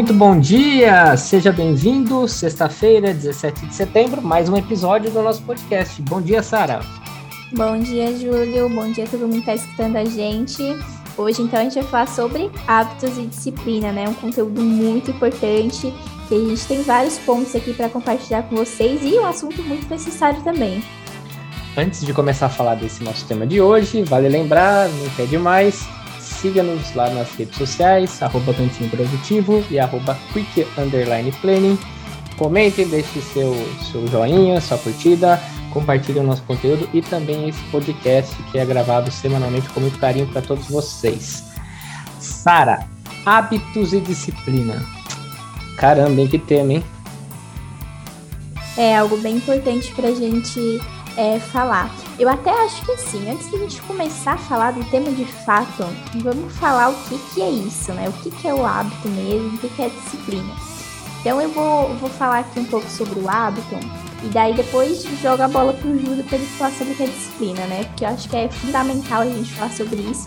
Muito bom dia, seja bem-vindo. Sexta-feira, 17 de setembro, mais um episódio do nosso podcast. Bom dia, Sara. Bom dia, Júlio. Bom dia a todo mundo que está escutando a gente. Hoje, então, a gente vai falar sobre hábitos e disciplina, né? Um conteúdo muito importante que a gente tem vários pontos aqui para compartilhar com vocês e um assunto muito necessário também. Antes de começar a falar desse nosso tema de hoje, vale lembrar, não quer demais, siga-nos lá nas redes sociais, arroba Cantinho Produtivo e arroba Quick Underline Planning. Comentem, deixe seu, seu joinha, sua curtida, compartilhe o nosso conteúdo e também esse podcast que é gravado semanalmente com muito carinho para todos vocês. Sara, hábitos e disciplina. Caramba, hein, que tema, hein? É algo bem importante para gente é, falar. Eu até acho que sim, antes de a gente começar a falar do tema de fato, vamos falar o que, que é isso, né? O que, que é o hábito mesmo, o que, que é disciplina. Então eu vou, vou falar aqui um pouco sobre o hábito e daí depois joga a bola pro Júlio para ele falar sobre o que é disciplina, né? Porque eu acho que é fundamental a gente falar sobre isso,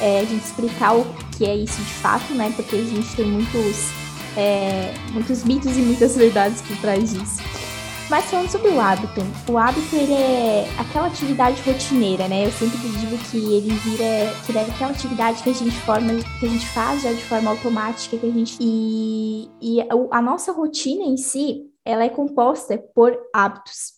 é, a gente explicar o que é isso de fato, né? Porque a gente tem muitos, é, muitos mitos e muitas verdades por trás disso. Mas falando sobre o hábito, o hábito ele é aquela atividade rotineira, né? Eu sempre digo que ele vira, que ele é aquela atividade que a gente forma, que a gente faz já de forma automática, que a gente e, e a nossa rotina em si, ela é composta por hábitos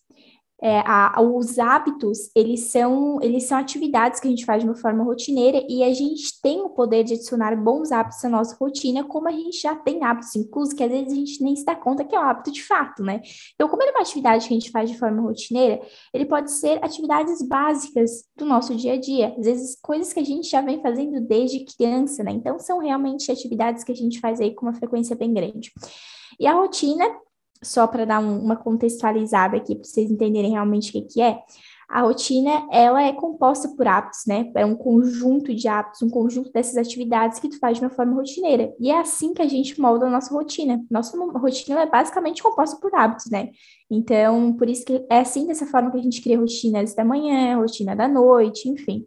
é, a, os hábitos, eles são, eles são atividades que a gente faz de uma forma rotineira e a gente tem o poder de adicionar bons hábitos à nossa rotina, como a gente já tem hábitos incluso, que às vezes a gente nem se dá conta que é um hábito de fato, né? Então, como ele é uma atividade que a gente faz de forma rotineira, ele pode ser atividades básicas do nosso dia a dia, às vezes coisas que a gente já vem fazendo desde criança, né? Então, são realmente atividades que a gente faz aí com uma frequência bem grande. E a rotina só para dar um, uma contextualizada aqui, para vocês entenderem realmente o que, que é, a rotina, ela é composta por hábitos, né? É um conjunto de hábitos, um conjunto dessas atividades que tu faz de uma forma rotineira. E é assim que a gente molda a nossa rotina. Nossa rotina é basicamente composta por hábitos, né? Então, por isso que é assim, dessa forma que a gente cria rotinas da manhã, rotina da noite, enfim.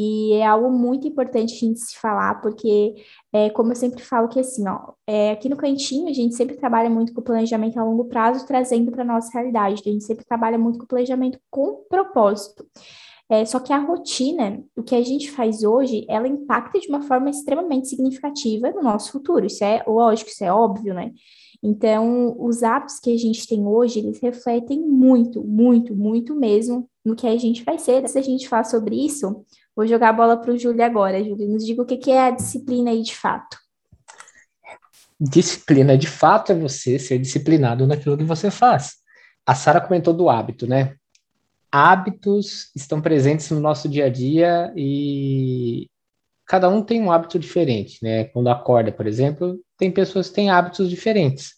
E é algo muito importante a gente se falar, porque, é, como eu sempre falo, que assim, ó, é, aqui no Cantinho a gente sempre trabalha muito com planejamento a longo prazo, trazendo para a nossa realidade. A gente sempre trabalha muito com planejamento com propósito. É, só que a rotina, o que a gente faz hoje, ela impacta de uma forma extremamente significativa no nosso futuro. Isso é lógico, isso é óbvio, né? Então, os hábitos que a gente tem hoje, eles refletem muito, muito, muito mesmo no que a gente vai ser. Se a gente falar sobre isso, Vou jogar a bola para o Júlio agora. Júlio, nos diga o que é a disciplina aí de fato. Disciplina de fato é você ser disciplinado naquilo que você faz. A Sara comentou do hábito, né? Hábitos estão presentes no nosso dia a dia e cada um tem um hábito diferente, né? Quando acorda, por exemplo, tem pessoas que têm hábitos diferentes.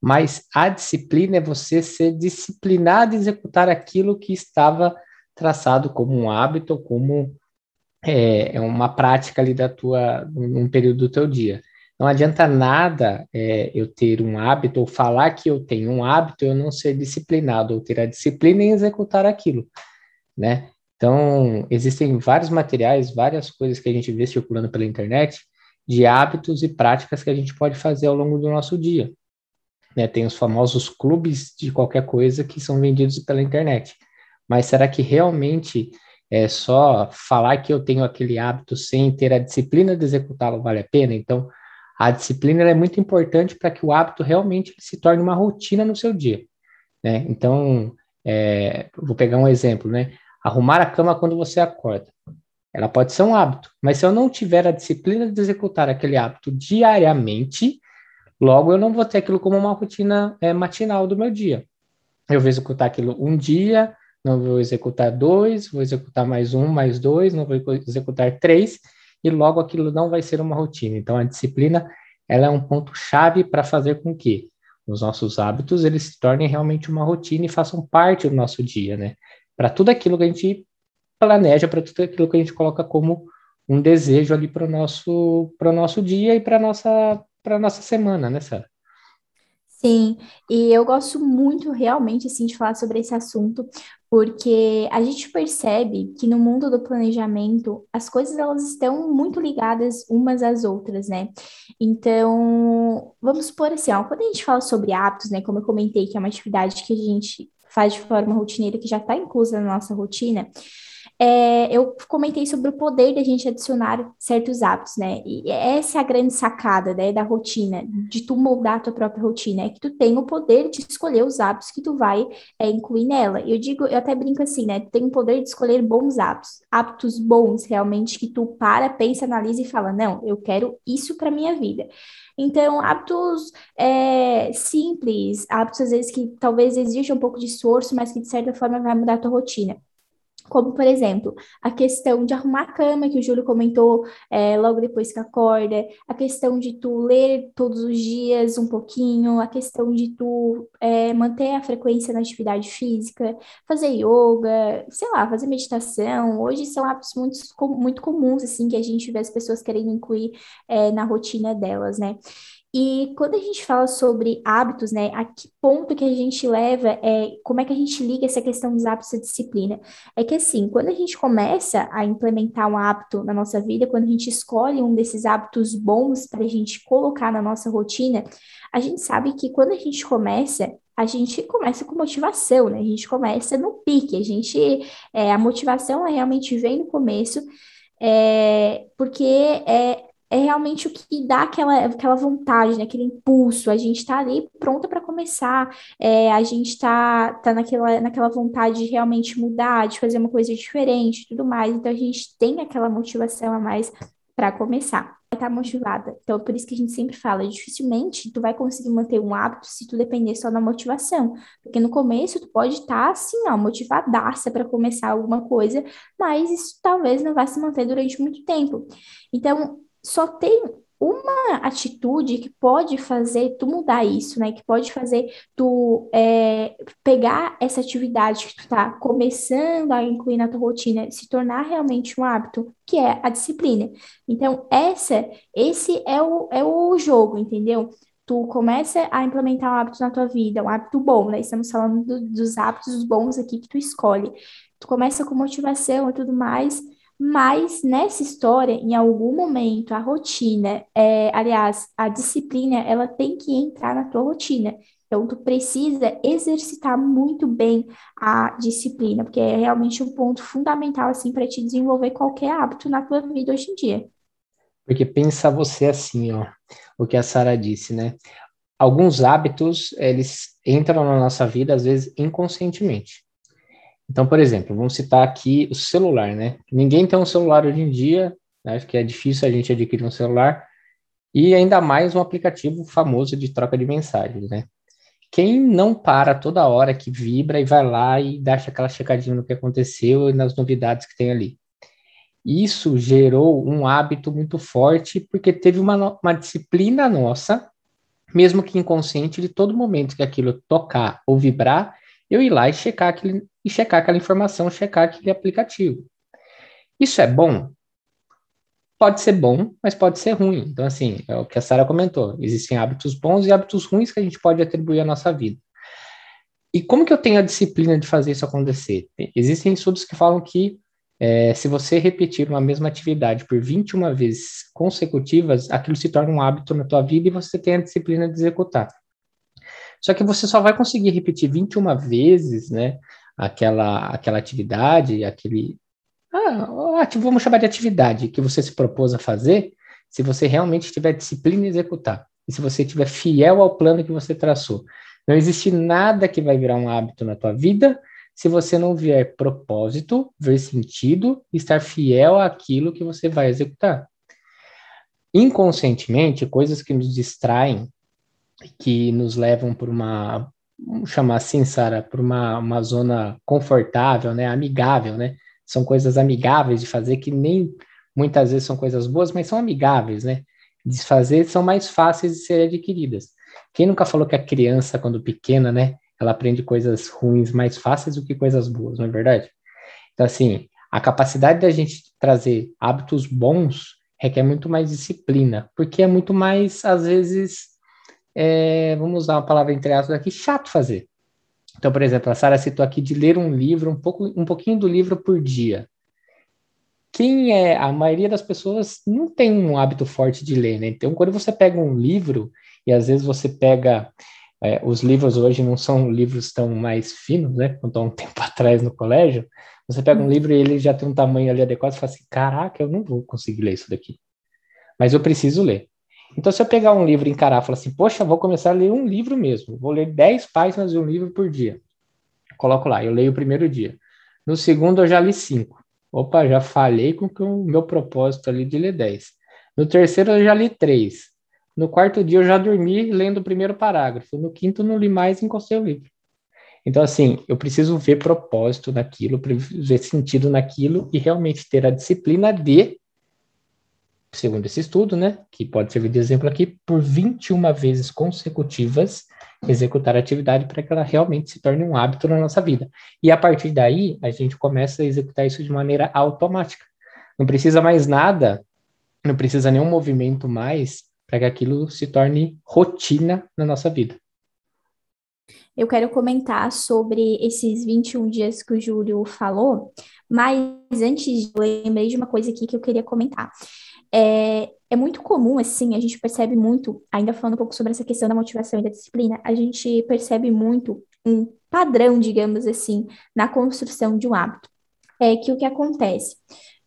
Mas a disciplina é você ser disciplinado e executar aquilo que estava traçado como um hábito, como é, é, uma prática ali da tua, num período do teu dia. Não adianta nada é, eu ter um hábito ou falar que eu tenho um hábito eu não ser disciplinado ou ter a disciplina em executar aquilo, né? Então, existem vários materiais, várias coisas que a gente vê circulando pela internet de hábitos e práticas que a gente pode fazer ao longo do nosso dia. Né? Tem os famosos clubes de qualquer coisa que são vendidos pela internet mas será que realmente é só falar que eu tenho aquele hábito sem ter a disciplina de executá-lo vale a pena? Então, a disciplina é muito importante para que o hábito realmente se torne uma rotina no seu dia. Né? Então, é, vou pegar um exemplo, né? Arrumar a cama quando você acorda. Ela pode ser um hábito, mas se eu não tiver a disciplina de executar aquele hábito diariamente, logo eu não vou ter aquilo como uma rotina é, matinal do meu dia. Eu vou executar aquilo um dia, não vou executar dois, vou executar mais um, mais dois, não vou executar três, e logo aquilo não vai ser uma rotina. Então, a disciplina, ela é um ponto-chave para fazer com que os nossos hábitos, eles se tornem realmente uma rotina e façam parte do nosso dia, né? Para tudo aquilo que a gente planeja, para tudo aquilo que a gente coloca como um desejo ali para o nosso, nosso dia e para a nossa, nossa semana, né, Sara? Sim, e eu gosto muito realmente assim de falar sobre esse assunto, porque a gente percebe que no mundo do planejamento as coisas elas estão muito ligadas umas às outras, né? Então, vamos supor assim, ó, quando a gente fala sobre hábitos, né, como eu comentei, que é uma atividade que a gente faz de forma rotineira, que já está inclusa na nossa rotina, é, eu comentei sobre o poder da gente adicionar certos hábitos, né? E essa é a grande sacada, né, da rotina, de tu moldar a tua própria rotina, é que tu tem o poder de escolher os hábitos que tu vai é, incluir nela. Eu digo, eu até brinco assim, né? Tu tem o poder de escolher bons hábitos, hábitos bons realmente que tu para, pensa, analisa e fala, não, eu quero isso para minha vida. Então, hábitos é, simples, hábitos às vezes que talvez exijam um pouco de esforço, mas que de certa forma vai mudar a tua rotina. Como, por exemplo, a questão de arrumar a cama, que o Júlio comentou é, logo depois que acorda, a questão de tu ler todos os dias um pouquinho, a questão de tu é, manter a frequência na atividade física, fazer yoga, sei lá, fazer meditação. Hoje são hábitos muito, muito comuns, assim, que a gente vê as pessoas querendo incluir é, na rotina delas, né? E quando a gente fala sobre hábitos, né, a que ponto que a gente leva, é, como é que a gente liga essa questão dos hábitos à disciplina? É que assim, quando a gente começa a implementar um hábito na nossa vida, quando a gente escolhe um desses hábitos bons para a gente colocar na nossa rotina, a gente sabe que quando a gente começa, a gente começa com motivação, né? A gente começa no pique, a gente, é, a motivação realmente vem no começo, é, porque é, é realmente o que dá aquela, aquela vontade, né? aquele impulso. A gente está ali pronta para começar, é, a gente está tá naquela, naquela vontade de realmente mudar, de fazer uma coisa diferente tudo mais. Então a gente tem aquela motivação a mais para começar. Estar tá motivada. Então, por isso que a gente sempre fala, dificilmente tu vai conseguir manter um hábito se tu depender só da motivação. Porque no começo tu pode estar tá, assim, ó, motivadaça para começar alguma coisa, mas isso talvez não vá se manter durante muito tempo. Então, só tem uma atitude que pode fazer tu mudar isso, né? Que pode fazer tu é, pegar essa atividade que tu tá começando a incluir na tua rotina, se tornar realmente um hábito, que é a disciplina. Então, essa, esse é o, é o jogo, entendeu? Tu começa a implementar um hábito na tua vida, um hábito bom, né? Estamos falando do, dos hábitos bons aqui que tu escolhe. Tu começa com motivação e tudo mais, mas nessa história, em algum momento, a rotina, é, aliás, a disciplina, ela tem que entrar na tua rotina. Então, tu precisa exercitar muito bem a disciplina, porque é realmente um ponto fundamental, assim, para te desenvolver qualquer hábito na tua vida hoje em dia. Porque pensa você assim, ó, o que a Sara disse, né? Alguns hábitos, eles entram na nossa vida, às vezes, inconscientemente. Então, por exemplo, vamos citar aqui o celular, né? Ninguém tem um celular hoje em dia, né? acho que é difícil a gente adquirir um celular, e ainda mais um aplicativo famoso de troca de mensagens, né? Quem não para toda hora que vibra e vai lá e dá aquela checadinha no que aconteceu e nas novidades que tem ali? Isso gerou um hábito muito forte, porque teve uma, uma disciplina nossa, mesmo que inconsciente, de todo momento que aquilo tocar ou vibrar, eu ir lá e checar, aquele, e checar aquela informação, checar aquele aplicativo. Isso é bom? Pode ser bom, mas pode ser ruim. Então, assim, é o que a Sara comentou. Existem hábitos bons e hábitos ruins que a gente pode atribuir à nossa vida. E como que eu tenho a disciplina de fazer isso acontecer? Existem estudos que falam que é, se você repetir uma mesma atividade por 21 vezes consecutivas, aquilo se torna um hábito na tua vida e você tem a disciplina de executar. Só que você só vai conseguir repetir 21 vezes, né, aquela, aquela atividade, aquele. Ah, vamos chamar de atividade que você se propôs a fazer, se você realmente tiver disciplina em executar. E se você estiver fiel ao plano que você traçou. Não existe nada que vai virar um hábito na tua vida se você não vier propósito, ver sentido estar fiel àquilo que você vai executar. Inconscientemente, coisas que nos distraem que nos levam por uma, vamos chamar assim, Sara, por uma, uma zona confortável, né, amigável, né? São coisas amigáveis de fazer que nem muitas vezes são coisas boas, mas são amigáveis, né? De fazer são mais fáceis de serem adquiridas. Quem nunca falou que a criança, quando pequena, né, ela aprende coisas ruins mais fáceis do que coisas boas, não é verdade? Então, assim, a capacidade da gente trazer hábitos bons requer muito mais disciplina, porque é muito mais, às vezes, é, vamos usar uma palavra entre aspas aqui, chato fazer. Então, por exemplo, a Sara citou aqui de ler um livro, um, pouco, um pouquinho do livro por dia. Quem é, a maioria das pessoas não tem um hábito forte de ler, né? Então, quando você pega um livro, e às vezes você pega, é, os livros hoje não são livros tão mais finos, né? Quanto há um tempo atrás no colégio, você pega um livro e ele já tem um tamanho ali adequado, e fala assim, caraca, eu não vou conseguir ler isso daqui. Mas eu preciso ler. Então, se eu pegar um livro e encarar e falar assim, poxa, vou começar a ler um livro mesmo, vou ler 10 páginas de um livro por dia. Coloco lá, eu leio o primeiro dia. No segundo, eu já li 5. Opa, já falhei com o meu propósito ali de ler 10. No terceiro, eu já li 3. No quarto dia, eu já dormi lendo o primeiro parágrafo. No quinto, não li mais e encostei o livro. Então, assim, eu preciso ver propósito naquilo, ver sentido naquilo e realmente ter a disciplina de segundo esse estudo, né, que pode servir de exemplo aqui, por 21 vezes consecutivas executar a atividade para que ela realmente se torne um hábito na nossa vida. E a partir daí, a gente começa a executar isso de maneira automática. Não precisa mais nada, não precisa nenhum movimento mais para que aquilo se torne rotina na nossa vida. Eu quero comentar sobre esses 21 dias que o Júlio falou, mas antes, eu lembrei de uma coisa aqui que eu queria comentar. É, é muito comum, assim, a gente percebe muito, ainda falando um pouco sobre essa questão da motivação e da disciplina, a gente percebe muito um padrão, digamos assim, na construção de um hábito. É que o que acontece?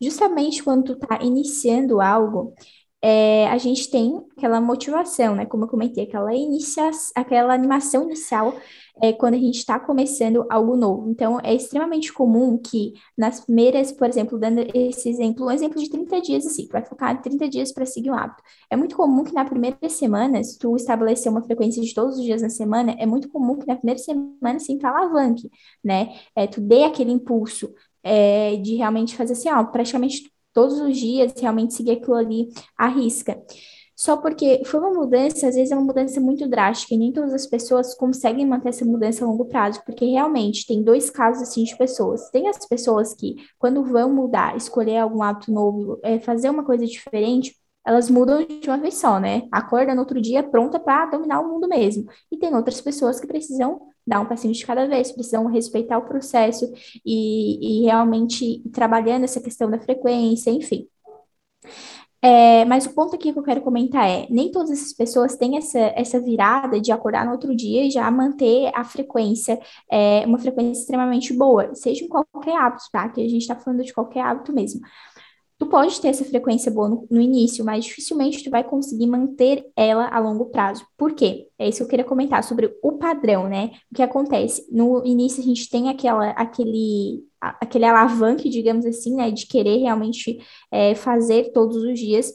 Justamente quando tu tá iniciando algo, é, a gente tem aquela motivação, né? Como eu comentei, aquela, inicia aquela animação inicial é, quando a gente está começando algo novo. Então, é extremamente comum que nas primeiras, por exemplo, dando esse exemplo, um exemplo de 30 dias, assim, vai focar em 30 dias para seguir um hábito. É muito comum que na primeira semana, se tu estabelecer uma frequência de todos os dias na semana, é muito comum que na primeira semana, assim, tu alavanque, né? É, tu dê aquele impulso é, de realmente fazer assim, ó, praticamente todos os dias, realmente seguir aquilo ali à risca. Só porque foi uma mudança, às vezes é uma mudança muito drástica, e nem todas as pessoas conseguem manter essa mudança a longo prazo, porque realmente tem dois casos assim de pessoas. Tem as pessoas que, quando vão mudar, escolher algum hábito novo, é, fazer uma coisa diferente, elas mudam de uma vez só, né? Acorda no outro dia pronta para dominar o mundo mesmo. E tem outras pessoas que precisam dar um passinho de cada vez, precisam respeitar o processo e, e realmente trabalhando essa questão da frequência, enfim. É, mas o ponto aqui que eu quero comentar é: nem todas essas pessoas têm essa, essa virada de acordar no outro dia e já manter a frequência, é, uma frequência extremamente boa, seja em qualquer hábito, tá? Que a gente está falando de qualquer hábito mesmo. Tu pode ter essa frequência boa no, no, início, mas dificilmente tu vai conseguir manter ela a longo prazo. Por quê? É isso que eu queria comentar sobre o padrão, né? O que acontece? No início a gente tem aquela, aquele, aquele alavanque, digamos assim, né? De querer realmente é, fazer todos os dias.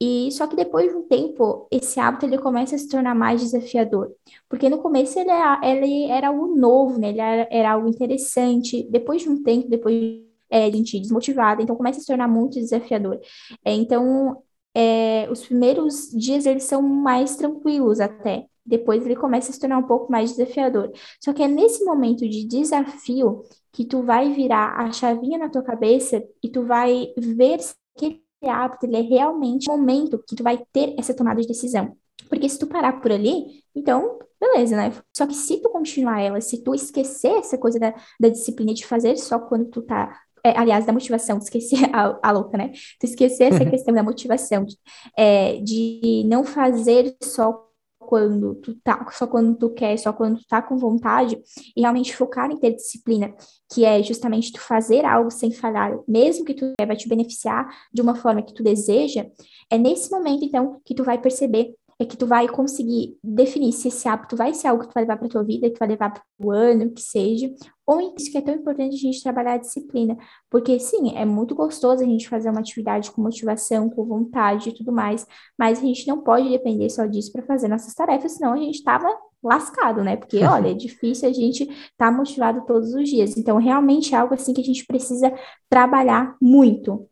E só que depois de um tempo, esse hábito ele começa a se tornar mais desafiador. Porque no começo ele era, ele era algo novo, né? Ele era, era algo interessante. Depois de um tempo, depois é, gente desmotivada, então começa a se tornar muito desafiador. É, então, é, os primeiros dias eles são mais tranquilos até, depois ele começa a se tornar um pouco mais desafiador. Só que é nesse momento de desafio que tu vai virar a chavinha na tua cabeça e tu vai ver se aquele hábito ele é realmente o momento que tu vai ter essa tomada de decisão. Porque se tu parar por ali, então, beleza, né? Só que se tu continuar ela, se tu esquecer essa coisa da, da disciplina de fazer só quando tu tá é, aliás, da motivação, esquecer a, a louca, né? Tu esquecer essa uhum. questão da motivação, de, é, de não fazer só quando tu tá, só quando tu quer, só quando tu tá com vontade, e realmente focar em ter disciplina, que é justamente tu fazer algo sem falhar, mesmo que tu vai te beneficiar de uma forma que tu deseja, é nesse momento, então, que tu vai perceber é que tu vai conseguir definir se esse hábito vai ser algo que tu vai levar para tua vida, que tu vai levar para o ano, que seja, ou isso que é tão importante a gente trabalhar a disciplina, porque sim, é muito gostoso a gente fazer uma atividade com motivação, com vontade e tudo mais, mas a gente não pode depender só disso para fazer nossas tarefas, senão a gente estava lascado, né? Porque, olha, é difícil a gente estar tá motivado todos os dias. Então, realmente é algo assim que a gente precisa trabalhar muito.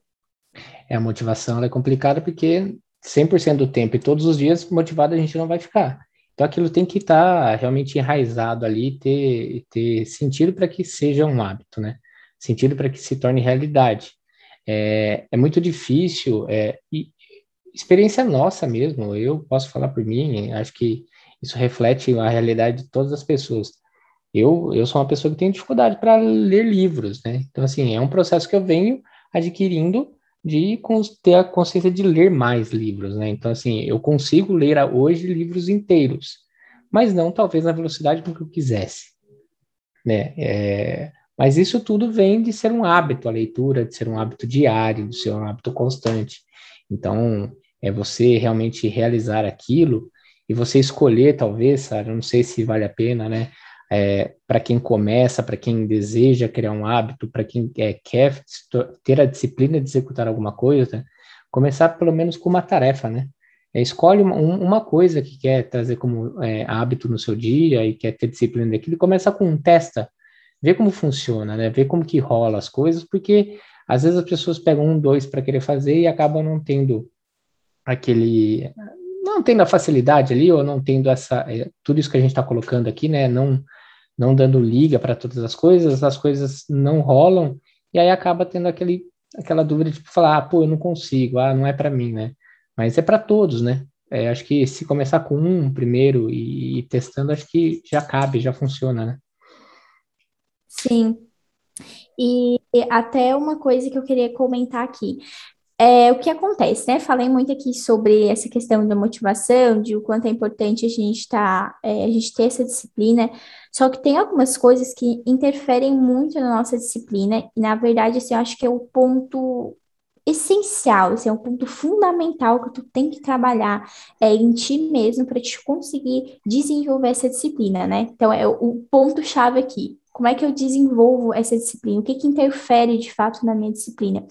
É, a motivação é complicada porque 100% do tempo e todos os dias motivado a gente não vai ficar. Então aquilo tem que estar tá realmente enraizado ali, ter, ter sentido para que seja um hábito, né? Sentido para que se torne realidade. É, é muito difícil, é, e experiência nossa mesmo, eu posso falar por mim, acho que isso reflete a realidade de todas as pessoas. Eu, eu sou uma pessoa que tem dificuldade para ler livros, né? Então, assim, é um processo que eu venho adquirindo de ter a consciência de ler mais livros, né? Então, assim, eu consigo ler hoje livros inteiros, mas não talvez na velocidade com que eu quisesse, né? É, mas isso tudo vem de ser um hábito, a leitura, de ser um hábito diário, de ser um hábito constante. Então, é você realmente realizar aquilo e você escolher, talvez, sabe? Eu não sei se vale a pena, né? É, para quem começa, para quem deseja criar um hábito, para quem é, quer ter a disciplina de executar alguma coisa, começar pelo menos com uma tarefa, né? É, escolhe uma, uma, coisa que quer trazer como é, hábito no seu dia e quer ter disciplina daquilo, começa com um testa, vê como funciona, né? Vê como que rola as coisas, porque às vezes as pessoas pegam um, dois para querer fazer e acabam não tendo aquele não tendo a facilidade ali ou não tendo essa é, tudo isso que a gente está colocando aqui, né? Não não dando liga para todas as coisas, as coisas não rolam e aí acaba tendo aquele aquela dúvida de tipo, falar, ah, pô, eu não consigo, ah, não é para mim, né? Mas é para todos, né? É, acho que se começar com um primeiro e, e testando, acho que já cabe, já funciona, né? Sim. E até uma coisa que eu queria comentar aqui. É, o que acontece, né? Falei muito aqui sobre essa questão da motivação, de o quanto é importante a gente tá, é, a gente ter essa disciplina. Só que tem algumas coisas que interferem muito na nossa disciplina, e na verdade, assim, eu acho que é o ponto essencial, assim, é um ponto fundamental que tu tem que trabalhar é, em ti mesmo para te conseguir desenvolver essa disciplina, né? Então, é o ponto-chave aqui. Como é que eu desenvolvo essa disciplina? O que, que interfere de fato na minha disciplina?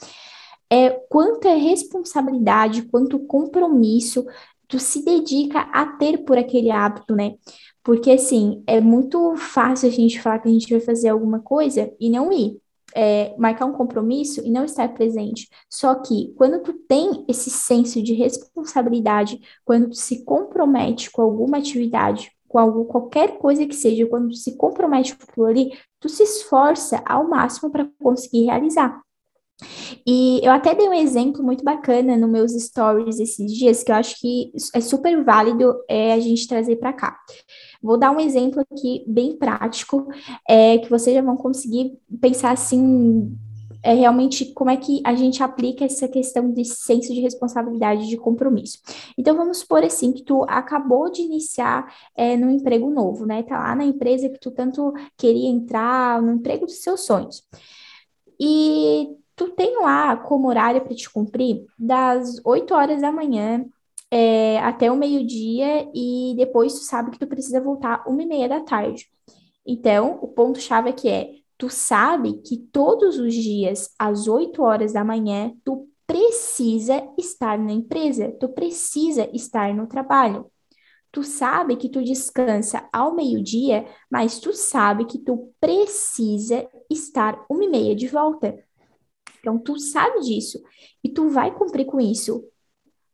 É quanta responsabilidade, quanto compromisso tu se dedica a ter por aquele hábito, né? Porque, assim, é muito fácil a gente falar que a gente vai fazer alguma coisa e não ir. É, marcar um compromisso e não estar presente. Só que quando tu tem esse senso de responsabilidade, quando tu se compromete com alguma atividade, com algo, qualquer coisa que seja, quando tu se compromete com aquilo ali, tu se esforça ao máximo para conseguir realizar. E eu até dei um exemplo muito bacana nos meus stories esses dias, que eu acho que é super válido é, a gente trazer para cá. Vou dar um exemplo aqui bem prático, é, que vocês já vão conseguir pensar assim, é realmente como é que a gente aplica essa questão de senso de responsabilidade de compromisso. Então, vamos supor assim, que tu acabou de iniciar é, no emprego novo, né? Tá lá na empresa que tu tanto queria entrar, no emprego dos seus sonhos. E tu tem lá como horário para te cumprir das 8 horas da manhã é, até o meio-dia e depois tu sabe que tu precisa voltar uma e meia da tarde. Então, o ponto-chave aqui é, tu sabe que todos os dias, às 8 horas da manhã, tu precisa estar na empresa, tu precisa estar no trabalho. Tu sabe que tu descansa ao meio-dia, mas tu sabe que tu precisa estar uma e meia de volta. Então, tu sabe disso e tu vai cumprir com isso.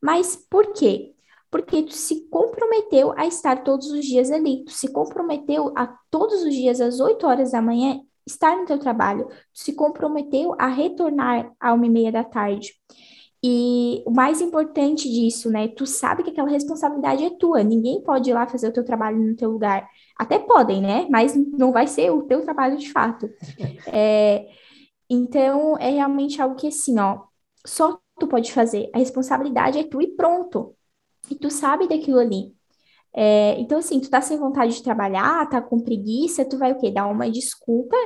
Mas por quê? Porque tu se comprometeu a estar todos os dias ali. Tu se comprometeu a todos os dias, às 8 horas da manhã, estar no teu trabalho. Tu se comprometeu a retornar à uma e meia da tarde. E o mais importante disso, né? Tu sabe que aquela responsabilidade é tua. Ninguém pode ir lá fazer o teu trabalho no teu lugar. Até podem, né? Mas não vai ser o teu trabalho de fato. É, então, é realmente algo que, assim, ó, só tu pode fazer. A responsabilidade é tu e pronto. E tu sabe daquilo ali. É, então, assim, tu tá sem vontade de trabalhar, tá com preguiça, tu vai o quê? Dar uma desculpa,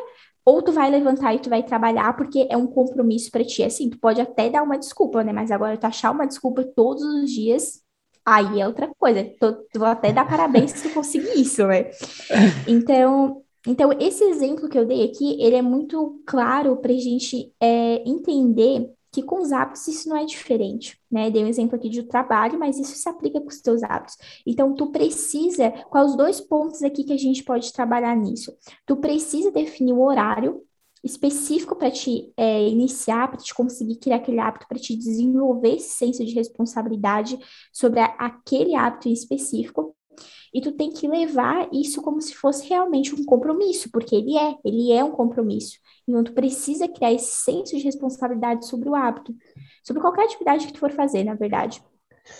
ou tu vai levantar e tu vai trabalhar porque é um compromisso para ti. Assim, tu pode até dar uma desculpa, né? Mas agora tu achar uma desculpa todos os dias, aí é outra coisa. Tu, tu vou até dar parabéns se tu conseguir isso, né? Então, então, esse exemplo que eu dei aqui, ele é muito claro para a gente é, entender que com os hábitos isso não é diferente, né? Dei um exemplo aqui de trabalho, mas isso se aplica com os teus hábitos. Então, tu precisa, quais os dois pontos aqui que a gente pode trabalhar nisso? Tu precisa definir o horário específico para te é, iniciar, para te conseguir criar aquele hábito, para te desenvolver esse senso de responsabilidade sobre a, aquele hábito em específico. E tu tem que levar isso como se fosse realmente um compromisso, porque ele é, ele é um compromisso. Então, tu precisa criar esse senso de responsabilidade sobre o hábito, sobre qualquer atividade que tu for fazer, na verdade.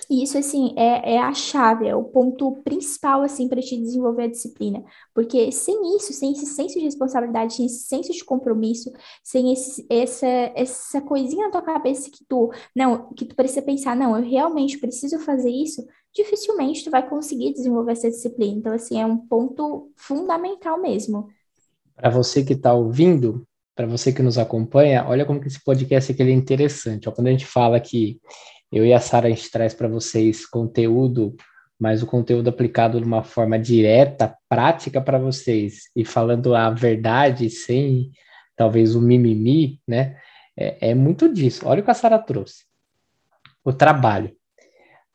E isso, assim, é, é a chave, é o ponto principal, assim, para te desenvolver a disciplina. Porque sem isso, sem esse senso de responsabilidade, sem esse senso de compromisso, sem esse, essa, essa coisinha na tua cabeça que tu, não, que tu precisa pensar, não, eu realmente preciso fazer isso, dificilmente tu vai conseguir desenvolver essa disciplina. Então, assim, é um ponto fundamental mesmo. Para você que está ouvindo, para você que nos acompanha, olha como que esse podcast aqui é interessante. Ó, quando a gente fala que eu e a Sara, a gente traz para vocês conteúdo, mas o conteúdo aplicado de uma forma direta, prática para vocês, e falando a verdade sem talvez o mimimi, né? É, é muito disso. Olha o que a Sara trouxe. O trabalho.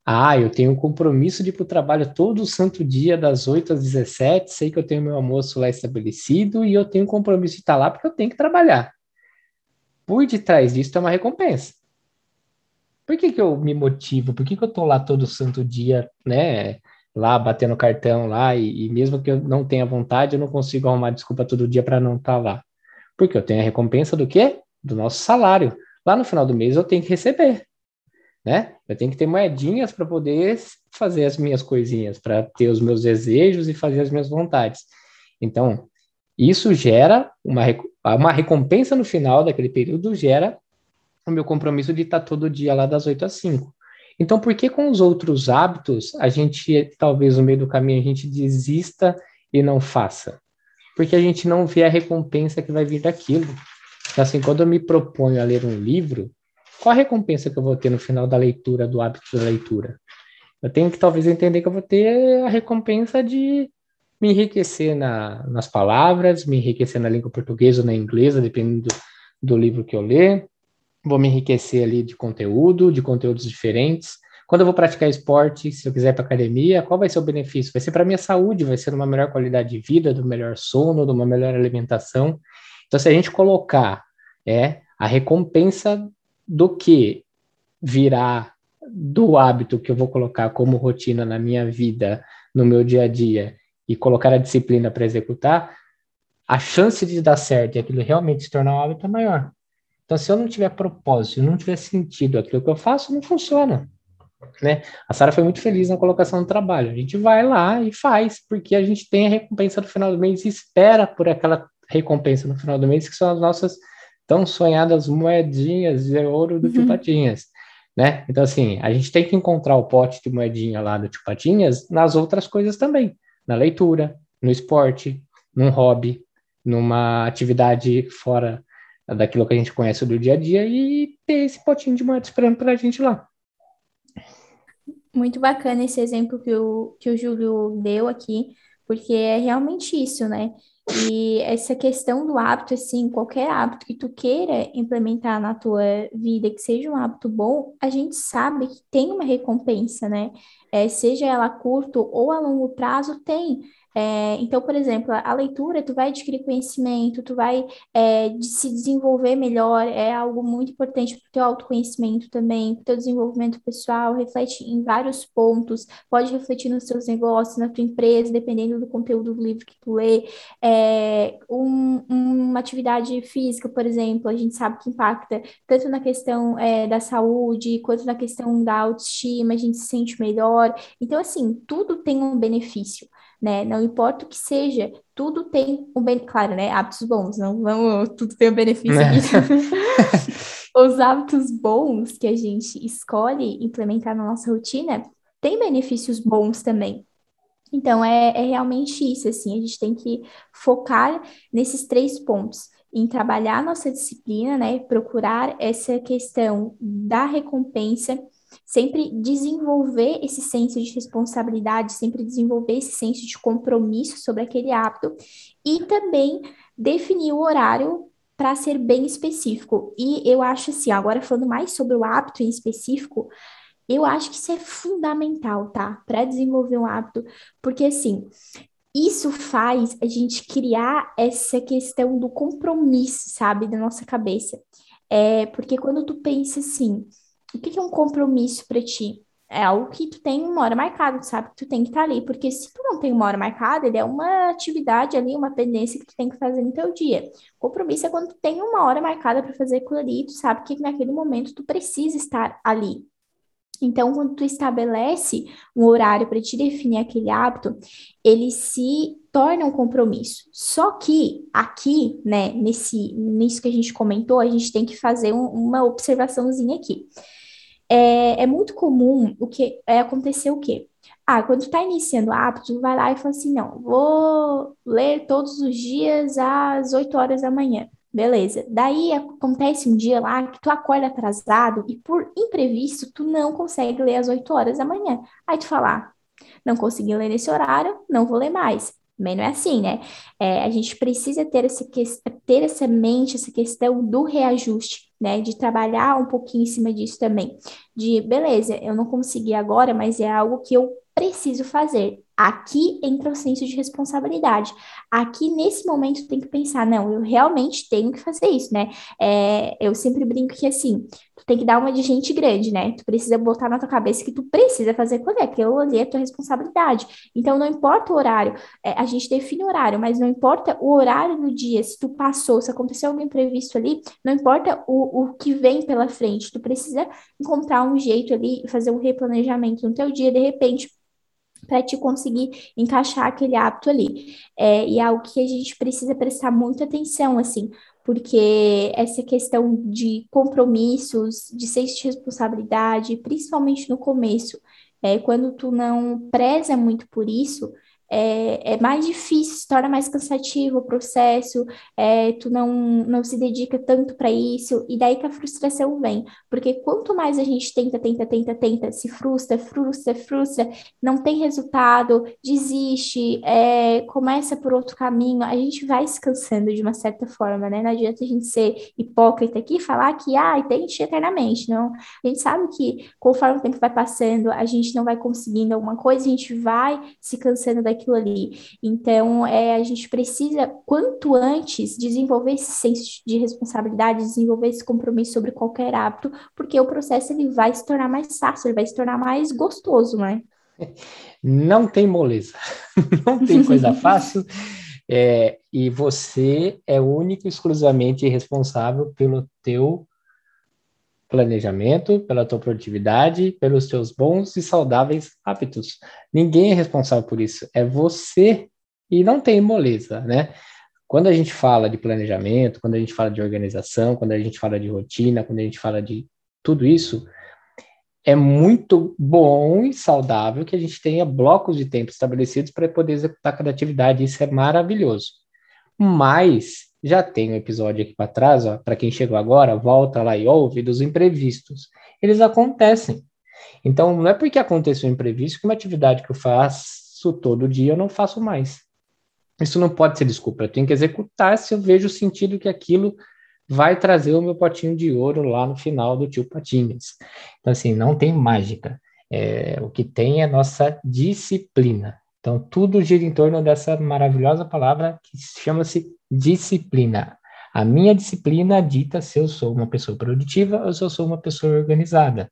Ah, eu tenho um compromisso de ir para o trabalho todo santo dia, das 8 às 17, sei que eu tenho meu almoço lá estabelecido e eu tenho um compromisso de estar lá porque eu tenho que trabalhar. Por detrás disso tem uma recompensa. Por que, que eu me motivo? Por que, que eu estou lá todo santo dia, né? Lá batendo cartão lá, e, e, mesmo que eu não tenha vontade, eu não consigo arrumar desculpa todo dia para não estar tá lá. Porque eu tenho a recompensa do quê? Do nosso salário. Lá no final do mês eu tenho que receber, né? Eu tenho que ter moedinhas para poder fazer as minhas coisinhas, para ter os meus desejos e fazer as minhas vontades. Então, isso gera uma, uma recompensa no final daquele período, gera o meu compromisso de estar todo dia lá das 8 às 5. Então, por que com os outros hábitos a gente, talvez no meio do caminho, a gente desista e não faça? Porque a gente não vê a recompensa que vai vir daquilo. Então, assim, quando eu me proponho a ler um livro, qual a recompensa que eu vou ter no final da leitura, do hábito da leitura? Eu tenho que talvez entender que eu vou ter a recompensa de me enriquecer na, nas palavras, me enriquecer na língua portuguesa ou na inglesa, dependendo do, do livro que eu ler, vou me enriquecer ali de conteúdo, de conteúdos diferentes. Quando eu vou praticar esporte, se eu quiser ir para academia, qual vai ser o benefício? Vai ser para minha saúde, vai ser uma melhor qualidade de vida, do melhor sono, de uma melhor alimentação. Então, se a gente colocar é a recompensa do que virá do hábito que eu vou colocar como rotina na minha vida, no meu dia a dia, e colocar a disciplina para executar, a chance de dar certo e aquilo realmente se tornar um hábito é maior. Então, se eu não tiver propósito, não tiver sentido aquilo que eu faço, não funciona. Né? A Sara foi muito feliz na colocação do trabalho. A gente vai lá e faz, porque a gente tem a recompensa no final do mês e espera por aquela recompensa no final do mês, que são as nossas tão sonhadas moedinhas de ouro do uhum. Tio Patinhas. Né? Então, assim, a gente tem que encontrar o pote de moedinha lá do Tio Patinhas nas outras coisas também. Na leitura, no esporte, num hobby, numa atividade fora daquilo que a gente conhece do dia a dia e ter esse potinho de moeda esperando para a gente lá. Muito bacana esse exemplo que o, que o Júlio deu aqui, porque é realmente isso, né? E essa questão do hábito, assim, qualquer hábito que tu queira implementar na tua vida, que seja um hábito bom, a gente sabe que tem uma recompensa, né? É, seja ela curto ou a longo prazo, tem. É, então, por exemplo, a leitura, tu vai adquirir conhecimento, tu vai é, se desenvolver melhor, é algo muito importante para o teu autoconhecimento também, para o teu desenvolvimento pessoal, reflete em vários pontos, pode refletir nos seus negócios, na tua empresa, dependendo do conteúdo do livro que tu lê. É, um, uma atividade física, por exemplo, a gente sabe que impacta tanto na questão é, da saúde, quanto na questão da autoestima, a gente se sente melhor. Então, assim, tudo tem um benefício né? Não importa o que seja, tudo tem um bem, claro, né? Hábitos bons, não vamos, tudo tem um benefício. É. Os hábitos bons que a gente escolhe implementar na nossa rotina têm benefícios bons também. Então, é, é realmente isso, assim, a gente tem que focar nesses três pontos em trabalhar nossa disciplina, né? Procurar essa questão da recompensa sempre desenvolver esse senso de responsabilidade, sempre desenvolver esse senso de compromisso sobre aquele hábito e também definir o horário para ser bem específico. E eu acho assim, agora falando mais sobre o hábito em específico, eu acho que isso é fundamental, tá? Para desenvolver um hábito, porque assim, isso faz a gente criar essa questão do compromisso, sabe, da nossa cabeça. É, porque quando tu pensa assim, o que é um compromisso para ti? É algo que tu tem uma hora marcada, tu sabe que tu tem que estar tá ali, porque se tu não tem uma hora marcada, ele é uma atividade ali, uma pendência que tu tem que fazer no teu dia. Compromisso é quando tu tem uma hora marcada para fazer aquilo ali, tu sabe que naquele momento tu precisa estar ali. Então, quando tu estabelece um horário para te definir aquele hábito, ele se torna um compromisso. Só que aqui, né, nesse, nisso que a gente comentou, a gente tem que fazer um, uma observaçãozinha aqui. É, é, muito comum o que é, acontecer o quê? Ah, quando tu tá iniciando o hábito, vai lá e fala assim, não, vou ler todos os dias às 8 horas da manhã. Beleza. Daí acontece um dia lá que tu acorda atrasado e por imprevisto tu não consegue ler às 8 horas da manhã. Aí tu fala, ah, não consegui ler nesse horário, não vou ler mais. Também não é assim, né? É, a gente precisa ter, esse, ter essa mente, essa questão do reajuste, né? De trabalhar um pouquinho em cima disso também. De, beleza, eu não consegui agora, mas é algo que eu preciso fazer. Aqui entra o senso de responsabilidade. Aqui, nesse momento, tem que pensar, não, eu realmente tenho que fazer isso, né? É, eu sempre brinco que, assim, tu tem que dar uma de gente grande, né? Tu precisa botar na tua cabeça que tu precisa fazer aquilo ali, aquilo ali é tua responsabilidade. Então, não importa o horário, é, a gente define o horário, mas não importa o horário do dia, se tu passou, se aconteceu algum imprevisto ali, não importa o, o que vem pela frente, tu precisa encontrar um jeito ali, fazer um replanejamento no teu dia, de repente, para te conseguir encaixar aquele hábito ali. É, e é algo que a gente precisa prestar muita atenção, assim, porque essa questão de compromissos, de senso de responsabilidade, principalmente no começo, é, quando tu não preza muito por isso, é, é mais difícil, se torna mais cansativo o processo, é, tu não, não se dedica tanto para isso, e daí que a frustração vem. Porque quanto mais a gente tenta, tenta, tenta, tenta, se frustra, frustra, frustra, não tem resultado, desiste, é, começa por outro caminho, a gente vai se cansando de uma certa forma, né? Não adianta a gente ser hipócrita aqui e falar que, ah, tente eternamente, não. A gente sabe que conforme o tempo vai passando, a gente não vai conseguindo alguma coisa, a gente vai se cansando daqui aquilo ali. Então, é, a gente precisa, quanto antes, desenvolver esse senso de responsabilidade, desenvolver esse compromisso sobre qualquer hábito, porque o processo ele vai se tornar mais fácil, ele vai se tornar mais gostoso, né? Não tem moleza, não tem coisa fácil. É, e você é único e exclusivamente responsável pelo teu planejamento, pela tua produtividade, pelos teus bons e saudáveis hábitos. Ninguém é responsável por isso, é você e não tem moleza, né? Quando a gente fala de planejamento, quando a gente fala de organização, quando a gente fala de rotina, quando a gente fala de tudo isso, é muito bom e saudável que a gente tenha blocos de tempo estabelecidos para poder executar cada atividade. Isso é maravilhoso. Mas já tem um episódio aqui para trás, para quem chegou agora, volta lá e ouve dos imprevistos. Eles acontecem. Então, não é porque aconteceu um imprevisto que uma atividade que eu faço todo dia eu não faço mais. Isso não pode ser desculpa. Eu tenho que executar se eu vejo o sentido que aquilo vai trazer o meu potinho de ouro lá no final do tio Patinhas. Então, assim, não tem mágica. É, o que tem é nossa disciplina. Então, tudo gira em torno dessa maravilhosa palavra que chama-se disciplina. A minha disciplina dita se eu sou uma pessoa produtiva ou se eu sou uma pessoa organizada.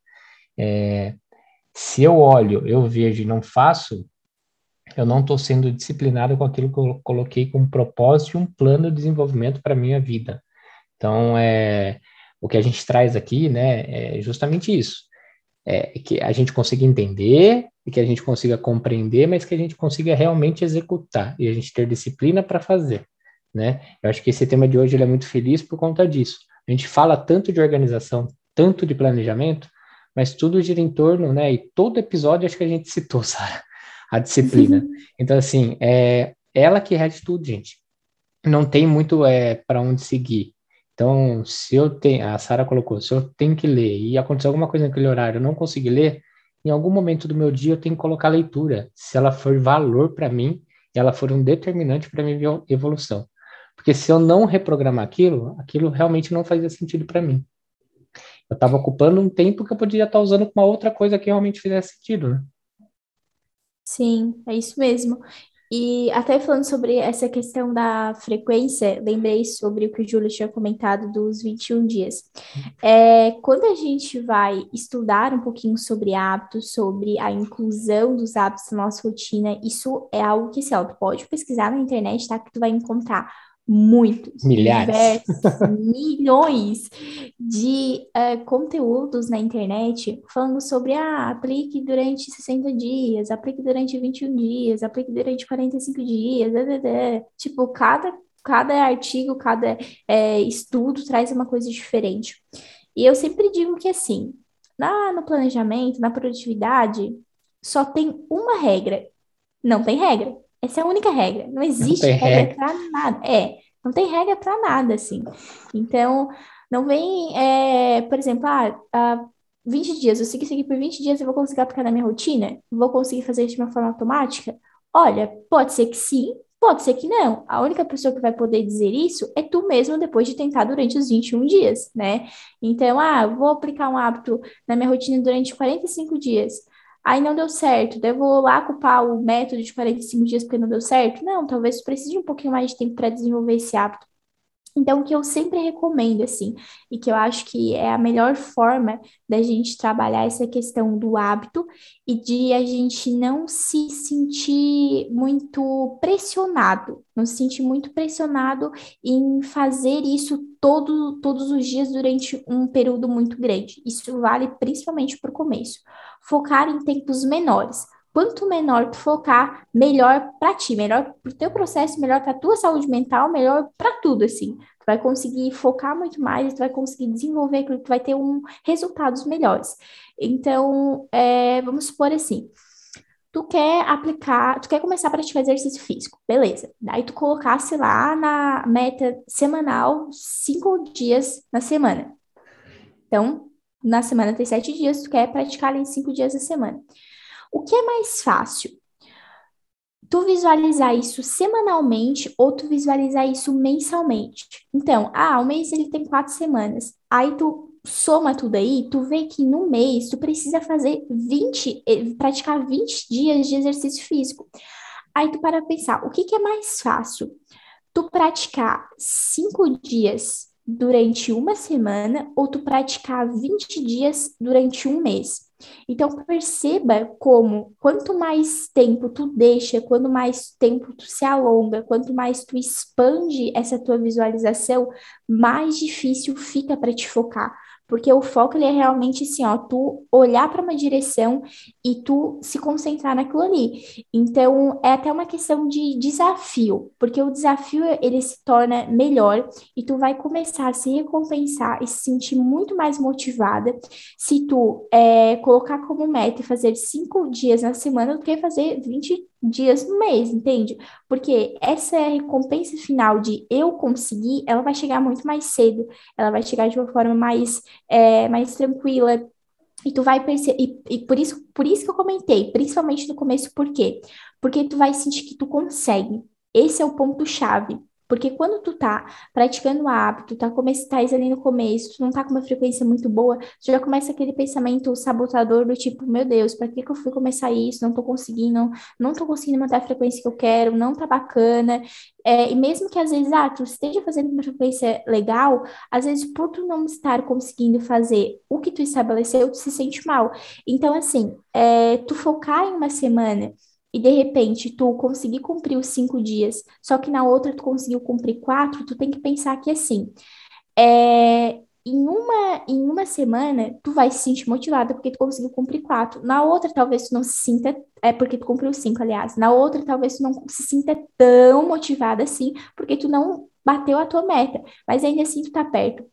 É, se eu olho, eu vejo e não faço, eu não estou sendo disciplinado com aquilo que eu coloquei como propósito e um plano de desenvolvimento para a minha vida. Então, é, o que a gente traz aqui, né, é justamente isso. É que a gente consiga entender e que a gente consiga compreender, mas que a gente consiga realmente executar e a gente ter disciplina para fazer né? Eu acho que esse tema de hoje ele é muito feliz por conta disso. A gente fala tanto de organização, tanto de planejamento, mas tudo gira em torno, né? E todo episódio acho que a gente citou, Sara, a disciplina. Então, assim, é ela que rege tudo, gente. Não tem muito é, para onde seguir. Então, se eu tenho, a Sara colocou, se eu tenho que ler e acontecer alguma coisa naquele horário, eu não conseguir ler, em algum momento do meu dia eu tenho que colocar leitura, se ela for valor para mim, ela for um determinante para minha evolução. Porque se eu não reprogramar aquilo, aquilo realmente não fazia sentido para mim. Eu estava ocupando um tempo que eu poderia estar usando com uma outra coisa que realmente fizesse sentido, né? Sim, é isso mesmo. E até falando sobre essa questão da frequência, lembrei sobre o que o Júlio tinha comentado dos 21 dias. É, quando a gente vai estudar um pouquinho sobre hábitos, sobre a inclusão dos hábitos na nossa rotina, isso é algo que, ó, tu pode pesquisar na internet, tá? Que tu vai encontrar muitos, milhares, milhões de uh, conteúdos na internet falando sobre ah, aplique durante 60 dias, aplique durante 21 dias, aplique durante 45 dias, tipo, cada, cada artigo, cada é, estudo traz uma coisa diferente. E eu sempre digo que assim, na, no planejamento, na produtividade, só tem uma regra. Não tem regra. Essa é a única regra. Não existe não regra, regra. para nada. É, não tem regra para nada, assim. Então, não vem, é, por exemplo, ah, ah, 20 dias, eu segui aqui por 20 dias, eu vou conseguir aplicar na minha rotina? Vou conseguir fazer isso de uma forma automática? Olha, pode ser que sim, pode ser que não. A única pessoa que vai poder dizer isso é tu mesmo depois de tentar durante os 21 dias, né? Então, ah, vou aplicar um hábito na minha rotina durante 45 dias. Aí não deu certo, vou lá culpar o método de 45 dias porque não deu certo? Não, talvez precise um pouquinho mais de tempo para desenvolver esse hábito. Então, o que eu sempre recomendo, assim, e que eu acho que é a melhor forma da gente trabalhar essa questão do hábito e de a gente não se sentir muito pressionado, não se sentir muito pressionado em fazer isso todo, todos os dias durante um período muito grande. Isso vale principalmente para o começo. Focar em tempos menores quanto menor tu focar, melhor para ti, melhor para o teu processo, melhor para a tua saúde mental, melhor para tudo, assim. Tu vai conseguir focar muito mais, tu vai conseguir desenvolver aquilo, tu vai ter um, resultados melhores. Então, é, vamos supor assim, tu quer aplicar, tu quer começar a praticar exercício físico, beleza. Daí tu colocasse lá na meta semanal, cinco dias na semana. Então, na semana tem sete dias, tu quer praticar ali cinco dias na semana. O que é mais fácil? Tu visualizar isso semanalmente ou tu visualizar isso mensalmente? Então, ah, o mês ele tem quatro semanas. Aí tu soma tudo aí, tu vê que no mês tu precisa fazer 20, eh, praticar 20 dias de exercício físico. Aí tu para pensar, o que, que é mais fácil? Tu praticar cinco dias durante uma semana ou tu praticar 20 dias durante um mês? Então perceba como quanto mais tempo tu deixa, quanto mais tempo tu se alonga, quanto mais tu expande essa tua visualização, mais difícil fica para te focar. Porque o foco ele é realmente assim, ó, tu olhar para uma direção e tu se concentrar naquilo ali. Então, é até uma questão de desafio, porque o desafio ele se torna melhor e tu vai começar a se recompensar e se sentir muito mais motivada se tu é, colocar como meta fazer cinco dias na semana do que fazer 20 dias no mês, entende? Porque essa recompensa final de eu conseguir, ela vai chegar muito mais cedo, ela vai chegar de uma forma mais, é, mais tranquila. E tu vai perceber, e, e, por isso, por isso que eu comentei, principalmente no começo, por quê? Porque tu vai sentir que tu consegue. Esse é o ponto-chave. Porque quando tu tá praticando o hábito, tá, come, tá ali no começo, tu não tá com uma frequência muito boa, tu já começa aquele pensamento sabotador do tipo, meu Deus, para que que eu fui começar isso? Não tô conseguindo, não tô conseguindo manter a frequência que eu quero, não tá bacana. É, e mesmo que às vezes, ah, tu esteja fazendo uma frequência legal, às vezes por tu não estar conseguindo fazer o que tu estabeleceu, tu se sente mal. Então, assim, é, tu focar em uma semana e de repente tu conseguir cumprir os cinco dias, só que na outra tu conseguiu cumprir quatro, tu tem que pensar que assim, é, em uma, em uma semana tu vai se sentir motivada porque tu conseguiu cumprir quatro. Na outra, talvez tu não se sinta, é porque tu cumpriu cinco, aliás. Na outra, talvez tu não se sinta tão motivada assim, porque tu não bateu a tua meta, mas ainda assim tu tá perto.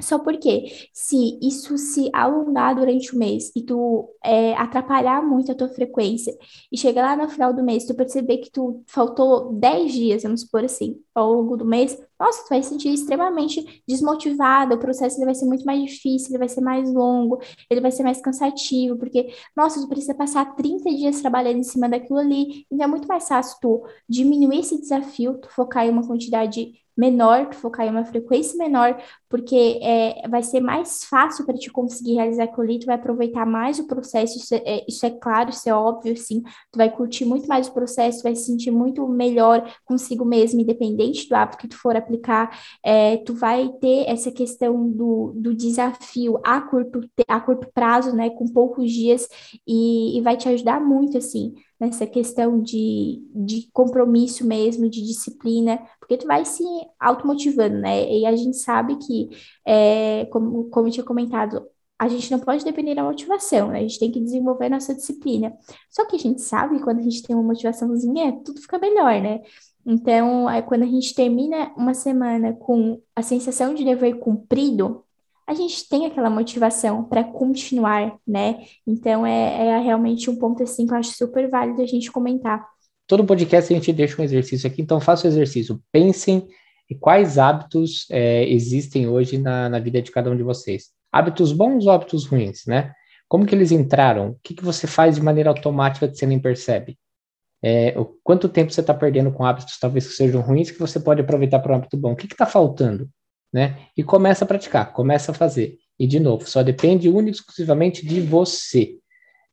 Só porque se isso se alongar durante o mês e tu é, atrapalhar muito a tua frequência e chegar lá no final do mês, tu perceber que tu faltou 10 dias, vamos supor assim, ao longo do mês, nossa, tu vai se sentir extremamente desmotivada, o processo vai ser muito mais difícil, ele vai ser mais longo, ele vai ser mais cansativo, porque, nossa, tu precisa passar 30 dias trabalhando em cima daquilo ali, então é muito mais fácil tu diminuir esse desafio, tu focar em uma quantidade menor, tu focar em uma frequência menor, porque é, vai ser mais fácil para te conseguir realizar aquilo ali, tu vai aproveitar mais o processo, isso é, isso é claro, isso é óbvio, sim, tu vai curtir muito mais o processo, vai se sentir muito melhor consigo mesmo, independente do hábito que tu for aplicar, é, tu vai ter essa questão do, do desafio a curto, a curto prazo, né, com poucos dias, e, e vai te ajudar muito, assim, nessa questão de, de compromisso mesmo, de disciplina, porque tu vai se automotivando, né? E a gente sabe que, é, como, como eu tinha comentado, a gente não pode depender da motivação, né? A gente tem que desenvolver nossa disciplina. Só que a gente sabe que quando a gente tem uma motivaçãozinha, tudo fica melhor, né? Então, é quando a gente termina uma semana com a sensação de dever cumprido, a gente tem aquela motivação para continuar, né? Então é, é, realmente um ponto assim que eu acho super válido a gente comentar. Todo podcast a gente deixa um exercício aqui, então faça o exercício. Pensem em quais hábitos é, existem hoje na, na vida de cada um de vocês. Hábitos bons ou hábitos ruins, né? Como que eles entraram? O que, que você faz de maneira automática que você nem percebe? É, o quanto tempo você está perdendo com hábitos talvez que sejam ruins que você pode aproveitar para um hábito bom? O que está faltando? né? E começa a praticar, começa a fazer. E de novo, só depende única e exclusivamente de você.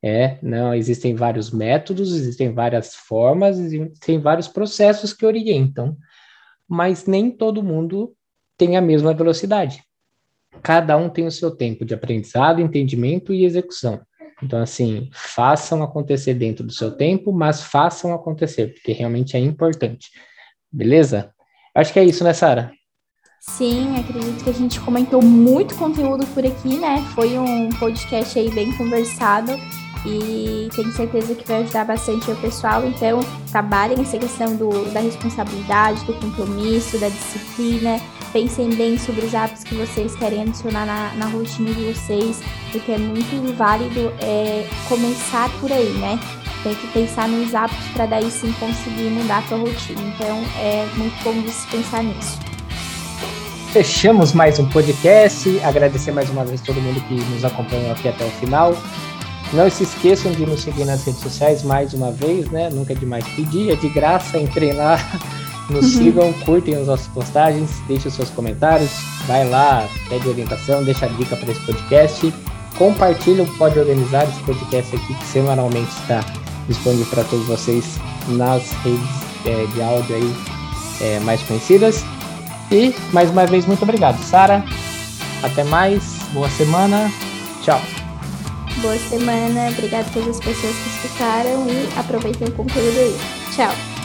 É, não existem vários métodos, existem várias formas, existem vários processos que orientam, mas nem todo mundo tem a mesma velocidade. Cada um tem o seu tempo de aprendizado, entendimento e execução. Então, assim, façam acontecer dentro do seu tempo, mas façam acontecer, porque realmente é importante. Beleza? Acho que é isso, né, Sara? Sim, acredito que a gente comentou muito conteúdo por aqui, né? Foi um podcast aí bem conversado e tenho certeza que vai ajudar bastante o pessoal. Então, trabalhem essa questão do, da responsabilidade, do compromisso, da disciplina. Pensem bem sobre os hábitos que vocês querem adicionar na, na rotina de vocês, porque é muito válido é, começar por aí, né? Tem que pensar nos hábitos para daí sim conseguir mudar a sua rotina. Então, é muito bom se pensar nisso fechamos mais um podcast. Agradecer mais uma vez todo mundo que nos acompanhou aqui até o final. Não se esqueçam de nos seguir nas redes sociais mais uma vez, né? Nunca é demais pedir, é de graça, entrem lá, nos uhum. sigam, curtem as nossas postagens, deixem os seus comentários, vai lá, pede orientação, deixa a dica para esse podcast. Compartilha Pode Organizar, esse podcast aqui que semanalmente está disponível para todos vocês nas redes é, de áudio aí é, mais conhecidas. E, mais uma vez, muito obrigado, Sara. Até mais, boa semana, tchau. Boa semana, obrigado todas as pessoas que escutaram e aproveitem o conteúdo aí. Tchau.